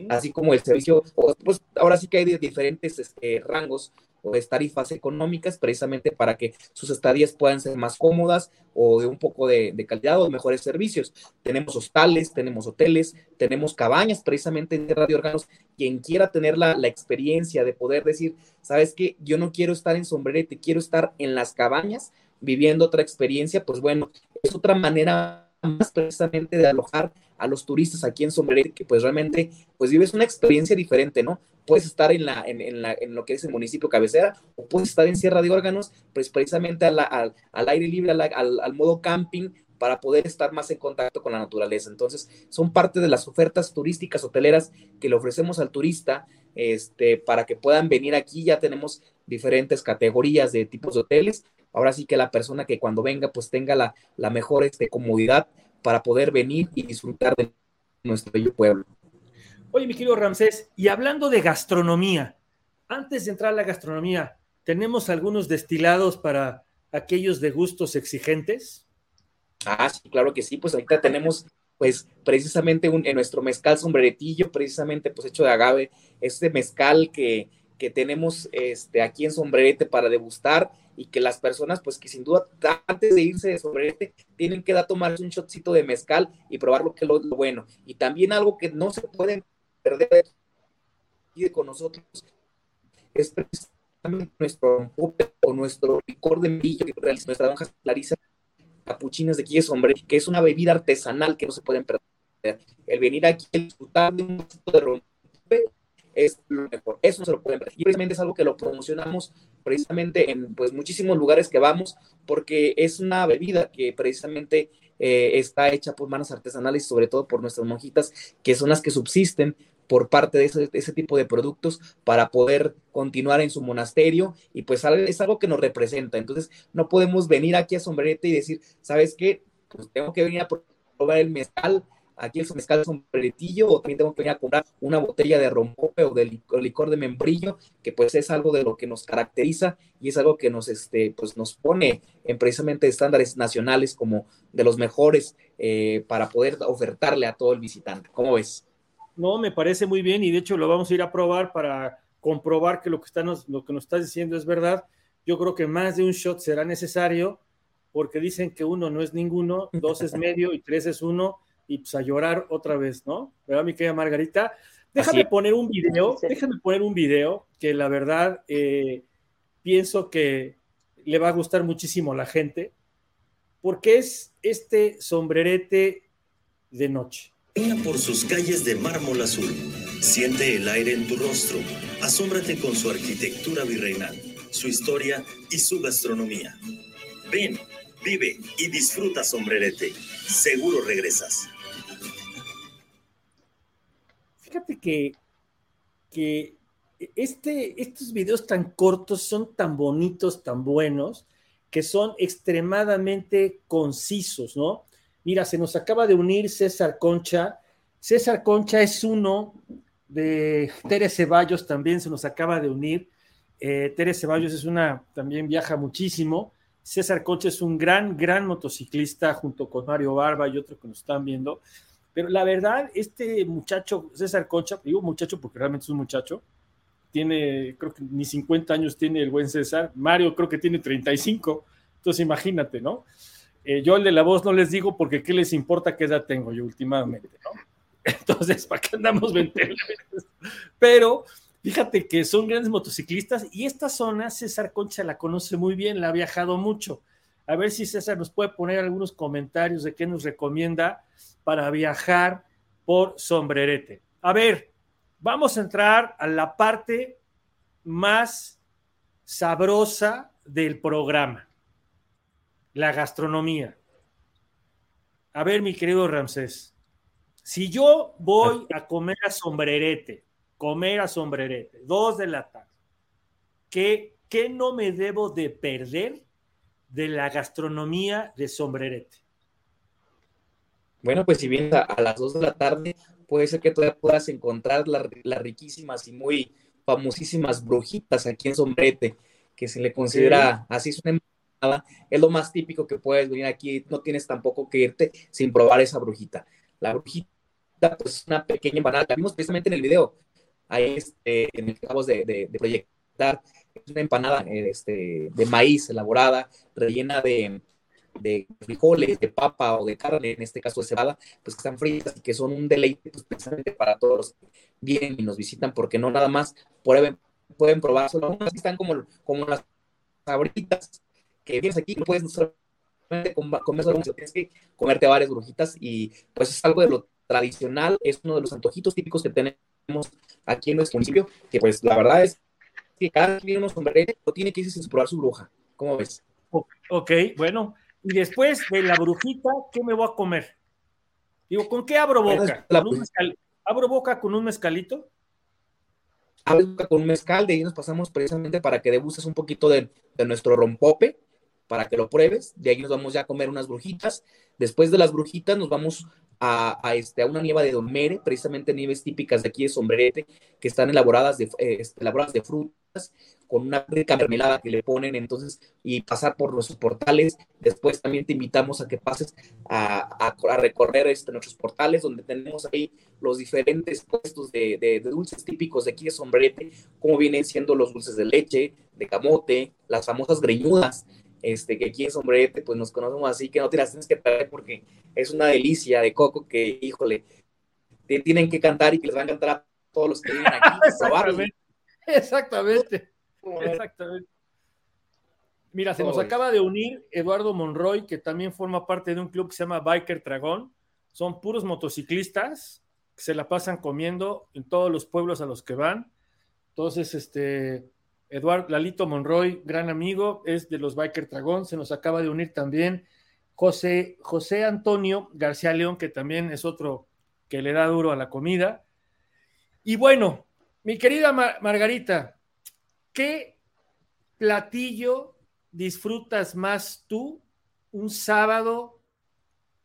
Así como el servicio, pues ahora sí que hay diferentes este, rangos o tarifas económicas precisamente para que sus estadías puedan ser más cómodas o de un poco de, calidad o de mejores servicios. Tenemos hostales, tenemos hoteles, tenemos cabañas precisamente en Radio Órganos. Quien quiera tener la, la experiencia de poder decir, sabes que yo no quiero estar en sombrerete, quiero estar en las cabañas viviendo otra experiencia, pues bueno, es otra manera más precisamente de alojar a los turistas aquí en Sombrerete, que pues realmente pues vives una experiencia diferente, ¿no? Puedes estar en, la, en, la, en lo que es el municipio cabecera o puedes estar en Sierra de Órganos, pues precisamente al, al, aire libre, al, al modo camping, para poder estar más en contacto con la naturaleza. Entonces, son parte de las ofertas turísticas hoteleras que le ofrecemos al turista este, para que puedan venir aquí. Ya tenemos diferentes categorías de tipos de hoteles. Ahora sí que la persona que cuando venga, pues tenga la, la mejor este, comodidad para poder venir y disfrutar de nuestro bello pueblo. Oye, mi querido Ramsés, y hablando de gastronomía, antes de entrar a la gastronomía, ¿tenemos algunos destilados para aquellos de gustos exigentes? Ah, sí, claro que sí, pues ahorita tenemos pues precisamente un, en nuestro mezcal sombreretillo, precisamente pues hecho de agave, este mezcal que, que tenemos este, aquí en Sombrerete para degustar y que las personas, pues que sin duda, antes de irse de Sombrerete, tienen que dar tomarse un shotcito de mezcal y probar lo que es lo, bueno. Y también algo que no se pueden perder con nosotros es precisamente nuestro o nuestro licor de millo que realiza nuestra donja Clarisa capuchinas de aquí de sombre, que es una bebida artesanal que no se pueden perder. El venir aquí a disfrutar de un de rompe es lo mejor. Eso no se lo pueden perder. Y precisamente es algo que lo promocionamos precisamente en pues muchísimos lugares que vamos, porque es una bebida que precisamente eh, está hecha por manos artesanales y sobre todo por nuestras monjitas, que son las que subsisten por parte de ese, tipo de productos para poder continuar en su monasterio y pues es algo que nos representa. Entonces no podemos venir aquí a Sombrerete y decir, ¿sabes qué? Pues tengo que venir a probar el mezcal, aquí el mezcal sombreretillo o también tengo que venir a comprar una botella de rompope o de licor, de membrillo, que pues es algo de lo que nos caracteriza y es algo que nos, este, pues nos pone en precisamente estándares nacionales como de los mejores eh, para poder ofertarle a todo el visitante. ¿Cómo ves? No, me parece muy bien y de hecho lo vamos a ir a probar para comprobar que lo que, está lo que nos estás diciendo es verdad. Yo creo que más de un shot será necesario porque dicen que uno no es ninguno, dos es [LAUGHS] medio y tres es uno y pues a llorar otra vez, ¿no? ¿Verdad, mi querida Margarita? Déjame poner un video, déjame poner un video que la verdad eh, pienso que le va a gustar muchísimo a la gente porque es este sombrerete de noche. Camina por sus calles de mármol azul. Siente el aire en tu rostro. Asómbrate con su arquitectura virreinal, su historia y su gastronomía. Ven, vive y disfruta Sombrerete. Seguro regresas. Fíjate que, que este, estos videos tan cortos son tan bonitos, tan buenos, que son extremadamente concisos, ¿no? Mira, se nos acaba de unir César Concha. César Concha es uno de Tere Ceballos, también se nos acaba de unir. Eh, Tere Ceballos es una, también viaja muchísimo. César Concha es un gran, gran motociclista junto con Mario Barba y otro que nos están viendo. Pero la verdad, este muchacho, César Concha, digo muchacho porque realmente es un muchacho, tiene, creo que ni 50 años tiene el buen César. Mario creo que tiene 35. Entonces imagínate, ¿no? Eh, yo el de la voz no les digo porque qué les importa qué edad tengo yo últimamente, ¿no? [LAUGHS] Entonces, ¿para qué andamos 20? Pero fíjate que son grandes motociclistas y esta zona César Concha la conoce muy bien, la ha viajado mucho. A ver si César nos puede poner algunos comentarios de qué nos recomienda para viajar por sombrerete. A ver, vamos a entrar a la parte más sabrosa del programa la gastronomía. A ver, mi querido Ramsés, si yo voy a comer a sombrerete, comer a sombrerete, dos de la tarde, ¿qué, qué no me debo de perder de la gastronomía de sombrerete? Bueno, pues si vienes a, las dos de la tarde, puede ser que todavía puedas encontrar las riquísimas y muy famosísimas brujitas aquí en Sombrerete, que se le considera así, es una es lo más típico que puedes venir aquí, no tienes tampoco que irte sin probar esa brujita. La brujita pues, es una pequeña empanada, la vimos precisamente en el video, ahí este, en el que acabamos de, proyectar, es una empanada este, de maíz elaborada, rellena de, de frijoles, de papa o de carne, en este caso de cebada, pues que están fritas y que son un deleite pues, precisamente para todos los que vienen y nos visitan, porque no nada más pueden, pueden probar, solo están como, como las sabritas que vienes aquí, no puedes solamente comer solo tienes que comerte varias brujitas y pues es algo de lo tradicional, es uno de los antojitos típicos que tenemos aquí en nuestro municipio, que pues la verdad es que cada quien viene un sombrero lo tiene que irse sin probar su bruja. ¿Cómo ves? Ok, bueno. Y después de la brujita, ¿qué me voy a comer? Digo, ¿con qué abro boca? ¿Abro boca con un mezcalito? Abro boca con un mezcal, de ahí nos pasamos precisamente para que degustes un poquito de, de nuestro rompope, para que lo pruebes. De ahí nos vamos ya a comer unas brujitas. Después de las brujitas nos vamos a, este, a una nieva de domere, precisamente nieves típicas de aquí de Sombrerete, que están elaboradas de, eh, este, elaboradas de frutas, con una rica mermelada que le ponen entonces y pasar por los portales. Después también te invitamos a que pases a, recorrer este, nuestros portales donde tenemos ahí los diferentes puestos de, dulces típicos de aquí de Sombrete, como vienen siendo los dulces de leche, de camote, las famosas greñudas, este, que aquí en Sombrete pues nos conocemos así, que no te las tienes que perder porque es una delicia de coco que, híjole, te tienen que cantar y que les van a cantar a todos los que vienen aquí. [LAUGHS] Exactamente. Exactamente. Exactamente. Mira, se nos acaba de unir Eduardo Monroy, que también forma parte de un club que se llama Biker Dragón. Son puros motociclistas que se la pasan comiendo en todos los pueblos a los que van. Entonces, este, Eduardo Lalito Monroy, gran amigo, es de los Biker Dragón. Se nos acaba de unir también José, José Antonio García León, que también es otro que le da duro a la comida. Y bueno, mi querida Margarita, ¿qué platillo disfrutas más tú un sábado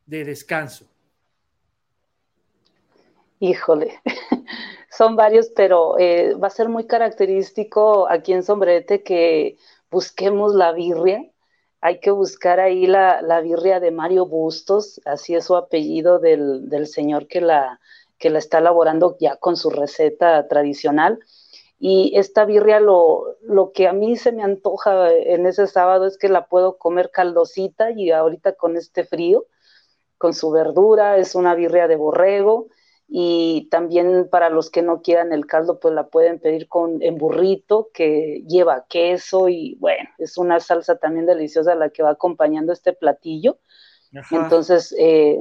de descanso? Híjole, [LAUGHS] son varios, pero eh, va a ser muy característico aquí en Sombrete que busquemos la birria. Hay que buscar ahí la, birria de Mario Bustos, así es su apellido del, del señor que la, que la está elaborando ya con su receta tradicional. Y esta birria, lo, lo que a mí se me antoja en ese sábado es que la puedo comer caldosita y ahorita con este frío, con su verdura, es una birria de borrego y también para los que no quieran el caldo, pues la pueden pedir con en burrito que lleva queso y bueno, es una salsa también deliciosa la que va acompañando este platillo. Entonces, eh,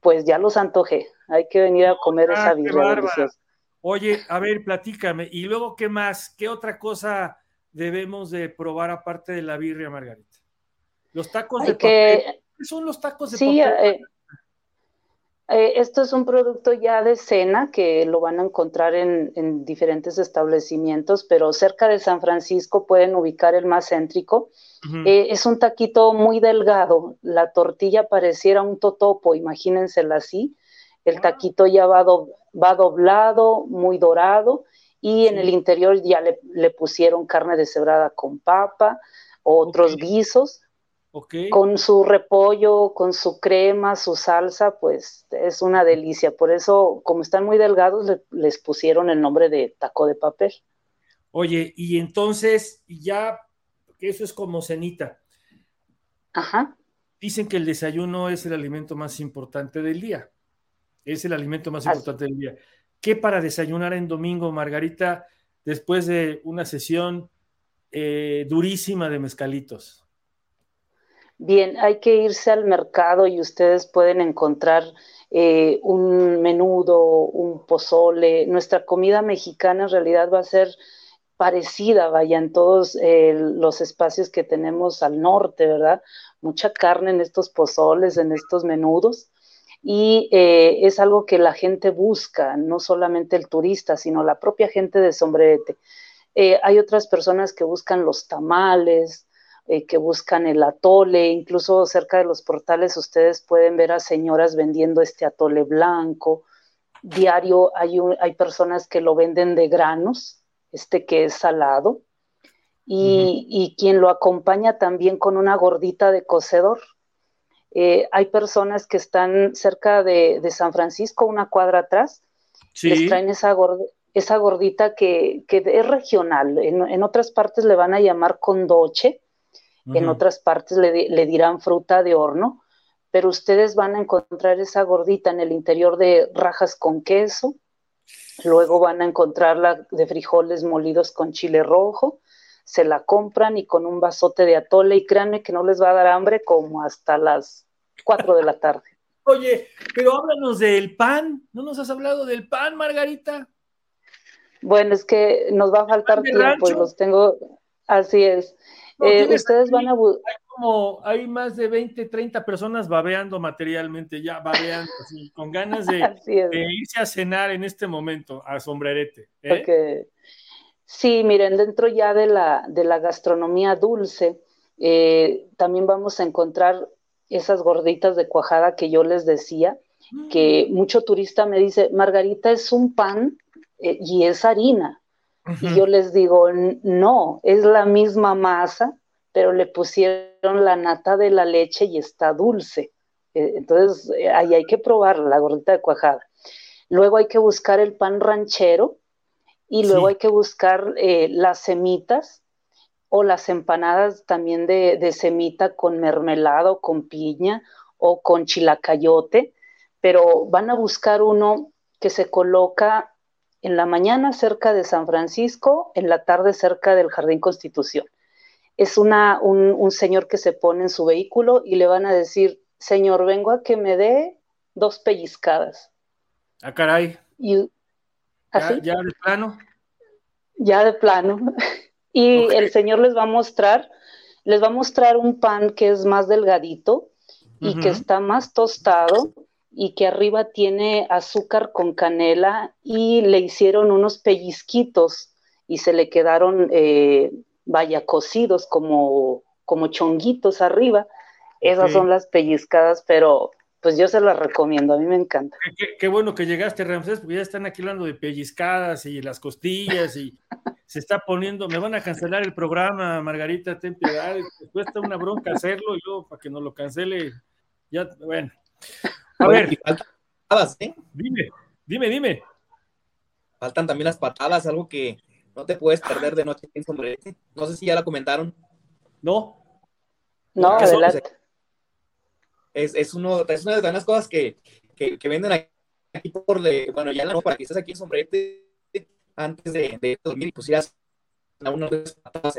pues ya los antojé, hay que venir a comer esa ah, birria deliciosa. Oye, a ver, platícame. ¿Y luego qué más? ¿Qué otra cosa debemos de probar aparte de la birria, Margarita? Los tacos de papel. ¿Qué son los tacos de sí, papel? Eh, eh, esto es un producto ya de cena que lo van a encontrar en, diferentes establecimientos, pero cerca de San Francisco pueden ubicar el más céntrico. Eh, es un taquito muy delgado, la tortilla pareciera un totopo, imagínensela así. El taquito ya va, va doblado, muy dorado, y en el interior ya le, pusieron carne deshebrada con papa, otros guisos. Con su repollo, con su crema, su salsa, pues es una delicia. Por eso, como están muy delgados, les pusieron el nombre de taco de papel. Oye, y entonces ya, que eso es como cenita. Ajá. Dicen que el desayuno es el alimento más importante del día es el alimento más importante del día. ¿Qué para desayunar en domingo, Margarita, después de una sesión eh, durísima de mezcalitos? Bien, hay que irse al mercado y ustedes pueden encontrar eh, un menudo, un pozole. Nuestra comida mexicana en realidad va a ser parecida, vaya, en todos eh, los espacios que tenemos al norte, ¿verdad? Mucha carne en estos pozoles, en estos menudos y eh, es algo que la gente busca, no solamente el turista, sino la propia gente de Sombrerete. Hay otras personas que buscan los tamales, eh, que buscan el atole, incluso cerca de los portales ustedes pueden ver a señoras vendiendo este atole blanco. Diario hay, hay personas que lo venden de granos, este que es salado, y, y quien lo acompaña también con una gordita de cocedor eh, hay personas que están cerca de, San Francisco, una cuadra atrás, les traen esa, esa gordita que, es regional. En, otras partes le van a llamar condoche, en otras partes le, dirán fruta de horno, pero ustedes van a encontrar esa gordita en el interior de rajas con queso, luego van a encontrarla de frijoles molidos con chile rojo, se la compran y con un vasote de atole y créanme que no les va a dar hambre como hasta las 4 de la tarde. [LAUGHS] Oye, pero háblanos del pan. ¿No nos has hablado del pan, Margarita? Bueno, es que nos va a faltar tiempo y los tengo. Así es. Eh, ustedes van a. Hay, como, hay más de 20, 30 personas babeando materialmente, ya babeando, con ganas [LAUGHS] de, irse a cenar en este momento a sombrerete. ¿eh? Sí, miren, dentro ya de la, de la gastronomía dulce, eh, también vamos a encontrar esas gorditas de cuajada que yo les decía, que mm. mucho turista me dice, Margarita es un pan eh, y es harina. Y yo les digo, no, es la misma masa, pero le pusieron la nata de la leche y está dulce. Eh, entonces, eh, ahí hay que probar la gordita de cuajada. Luego hay que buscar el pan ranchero y luego hay que buscar eh, las semitas o las empanadas también de, de semita con mermelada con piña o con chilacayote, pero van a buscar uno que se coloca en la mañana cerca de San Francisco, en la tarde cerca del Jardín Constitución. Es una, un, señor que se pone en su vehículo y le van a decir, señor, vengo a que me dé dos pellizcadas. Ah, caray. Y, ¿Ya, ¿Ya, de plano? Ya de plano. [LAUGHS] y el señor les va a mostrar, les va a mostrar un pan que es más delgadito y que está más tostado y que arriba tiene azúcar con canela y le hicieron unos pellizquitos y se le quedaron, eh, vaya, cocidos como, como chonguitos arriba. Esas son las pellizcadas, pero pues yo se las recomiendo, a mí me encanta. Qué, bueno que llegaste, Ramsés, porque ya están aquí hablando de pellizcadas y las costillas y [LAUGHS] se está poniendo, me van a cancelar el programa, Margarita, ten piedad, [LAUGHS] cuesta una bronca hacerlo y luego para que no lo cancele, ya, bueno. A ver. patadas, ¿eh? Dime, dime, dime. Faltan también las patadas, algo que no te puedes perder de noche en sombrerete. No sé si ya la comentaron. No. No, adelante. Es, es, uno, es una de las cosas que, que, que venden aquí por, de, bueno, ya no, para que estés aquí en sombrerete antes de, de dormir y pusieras a unas patadas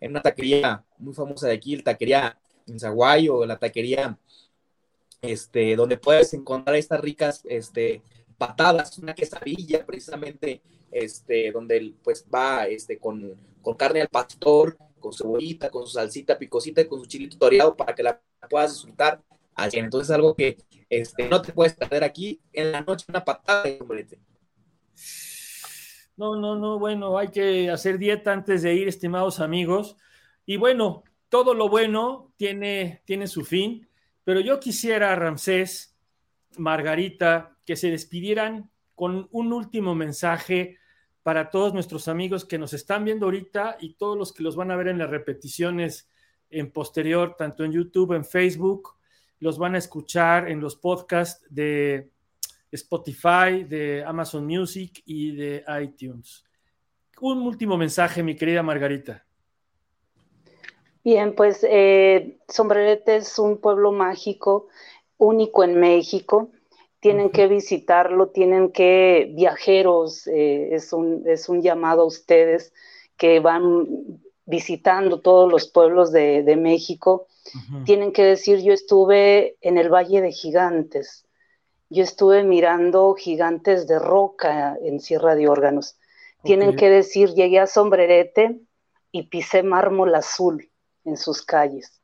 en una taquería muy famosa de aquí, el taquería en Zaguay o la taquería este, donde puedes encontrar estas ricas este, patadas, una quesadilla precisamente, este, donde pues va este, con, con carne al pastor, con cebollita, con su salsita picosita y con su chilito toreado para que la puedas disfrutar al Entonces algo que este, no te puedes perder aquí en la noche, una patada de. No, no, no, bueno, hay que hacer dieta antes de ir, estimados amigos. Y bueno, todo lo bueno tiene, tiene su fin. Pero yo quisiera, Ramsés, Margarita, que se despidieran con un último mensaje para todos nuestros amigos que nos están viendo ahorita y todos los que los van a ver en las repeticiones en posterior, tanto en YouTube, en Facebook, los van a escuchar en los podcasts de Spotify, de Amazon Music y de iTunes. Un último mensaje, mi querida Margarita. Bien, pues eh, Sombrerete es un pueblo mágico, único en México. Tienen que visitarlo, tienen que, viajeros, eh, es, un, es un llamado a ustedes que van visitando todos los pueblos de, México. Tienen que decir, yo estuve en el Valle de Gigantes, yo estuve mirando gigantes de roca en Sierra de Órganos. Tienen que decir, llegué a Sombrerete y pisé mármol azul en sus calles.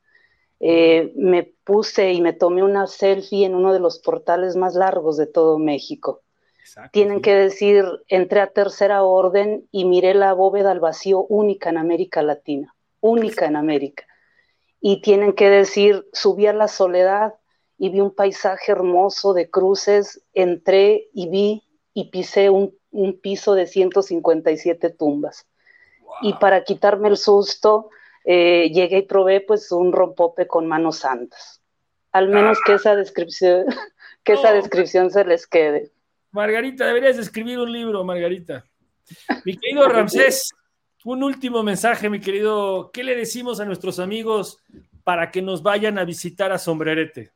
Eh, me puse y me tomé una selfie en uno de los portales más largos de todo México. Tienen que decir, entré a tercera orden y miré la bóveda al vacío única en América Latina, única en América. Y tienen que decir, subí a la soledad y vi un paisaje hermoso de cruces, entré y vi y pisé un, piso de 157 tumbas. Y para quitarme el susto, eh, llegué y probé pues un rompope con manos santas. Al menos que esa descripción, [LAUGHS] que esa descripción se les quede. Margarita, deberías escribir un libro, Margarita. Mi querido Ramsés, un último mensaje, mi querido. ¿Qué le decimos a nuestros amigos para que nos vayan a visitar a Sombrerete?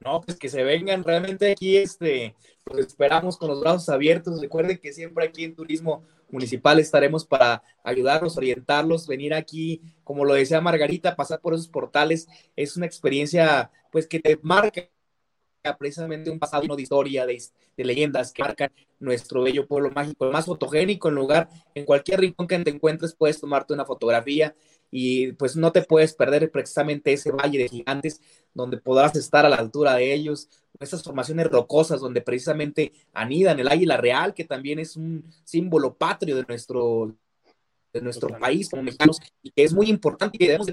No, pues que se vengan realmente aquí, este, pues esperamos con los brazos abiertos. Recuerden que siempre aquí en Turismo municipal estaremos para ayudarlos, orientarlos, venir aquí, como lo decía Margarita, pasar por esos portales, es una experiencia pues que te marca precisamente un pasado de historia, de, leyendas que marcan nuestro bello pueblo mágico, el más fotogénico en lugar, en cualquier rincón que te encuentres puedes tomarte una fotografía y pues no te puedes perder precisamente ese valle de gigantes donde podrás estar a la altura de ellos, esas formaciones rocosas donde precisamente anidan el águila real, que también es un símbolo patrio de nuestro, de nuestro país como mexicanos, y que es muy importante y que debemos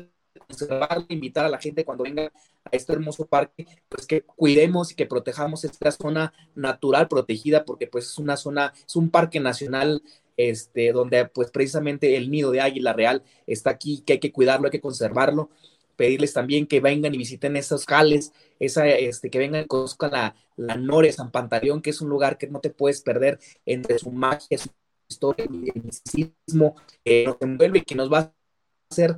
conservar, invitar a la gente cuando venga a este hermoso parque, pues que cuidemos y que protejamos esta zona natural protegida, porque pues es una zona, es un parque nacional este, donde pues precisamente el nido de águila real está aquí, que hay que cuidarlo, hay que conservarlo. Pedirles también que vengan y visiten esos jales, esa, este, que vengan y conozcan la, la Nore San Pantaleón, que es un lugar que no te puedes perder entre su magia, su historia y el misticismo que nos envuelve y que nos va a hacer,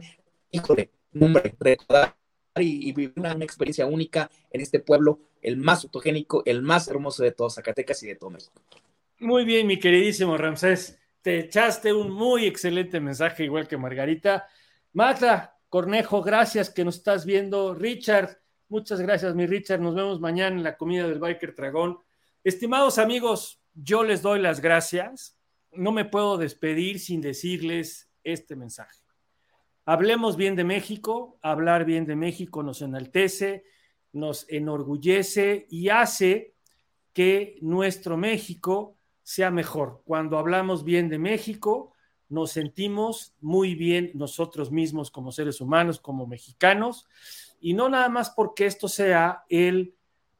híjole, hombre, recordar y, vivir una, experiencia única en este pueblo, el más fotogénico, el más hermoso de todos Zacatecas y de todo México. Muy bien, mi queridísimo Ramsés. Te echaste un muy excelente mensaje, igual que Margarita. Mata, Cornejo, gracias que nos estás viendo. Richard, muchas gracias, mi Richard. Nos vemos mañana en la comida del Biker Dragón. Estimados amigos, yo les doy las gracias. No me puedo despedir sin decirles este mensaje. Hablemos bien de México, hablar bien de México nos enaltece, nos enorgullece y hace que nuestro México sea mejor. Cuando hablamos bien de México, nos sentimos muy bien nosotros mismos como seres humanos, como mexicanos, y no nada más porque esto sea el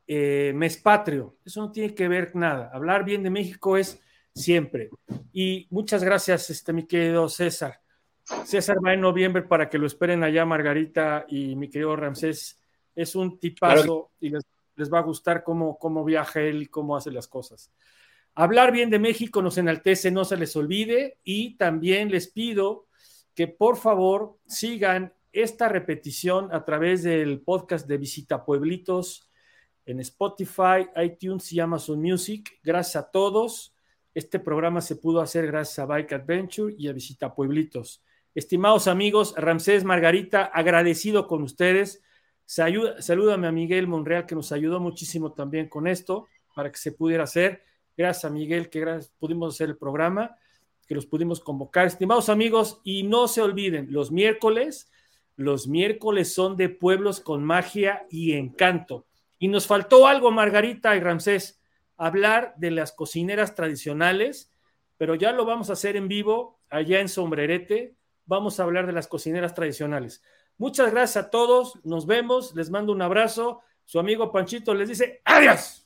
eh, mes patrio, eso no tiene que ver nada. Hablar bien de México es siempre. Y muchas gracias, este, mi querido César. César va en noviembre para que lo esperen allá Margarita y mi querido Ramsés. Es un tipazo y les, va a gustar cómo, cómo viaja él y cómo hace las cosas. Hablar bien de México nos enaltece, no se les olvide y también les pido que por favor sigan esta repetición a través del podcast de Visita Pueblitos en Spotify, iTunes y Amazon Music. Gracias a todos. Este programa se pudo hacer gracias a Bike Adventure y a Visita Pueblitos. Estimados amigos, Ramsés Margarita, agradecido con ustedes. salúdame a Miguel Monreal, que nos ayudó muchísimo también con esto, para que se pudiera hacer. Gracias Miguel, que pudimos hacer el programa, que los pudimos convocar. Estimados amigos, y no se olviden, los miércoles, los miércoles son de pueblos con magia y encanto. Y nos faltó algo, Margarita y Ramsés, hablar de las cocineras tradicionales, pero ya lo vamos a hacer en vivo allá en Sombrerete vamos a hablar de las cocineras tradicionales. Muchas gracias a todos, nos vemos, les mando un abrazo. Su amigo Panchito les dice adiós.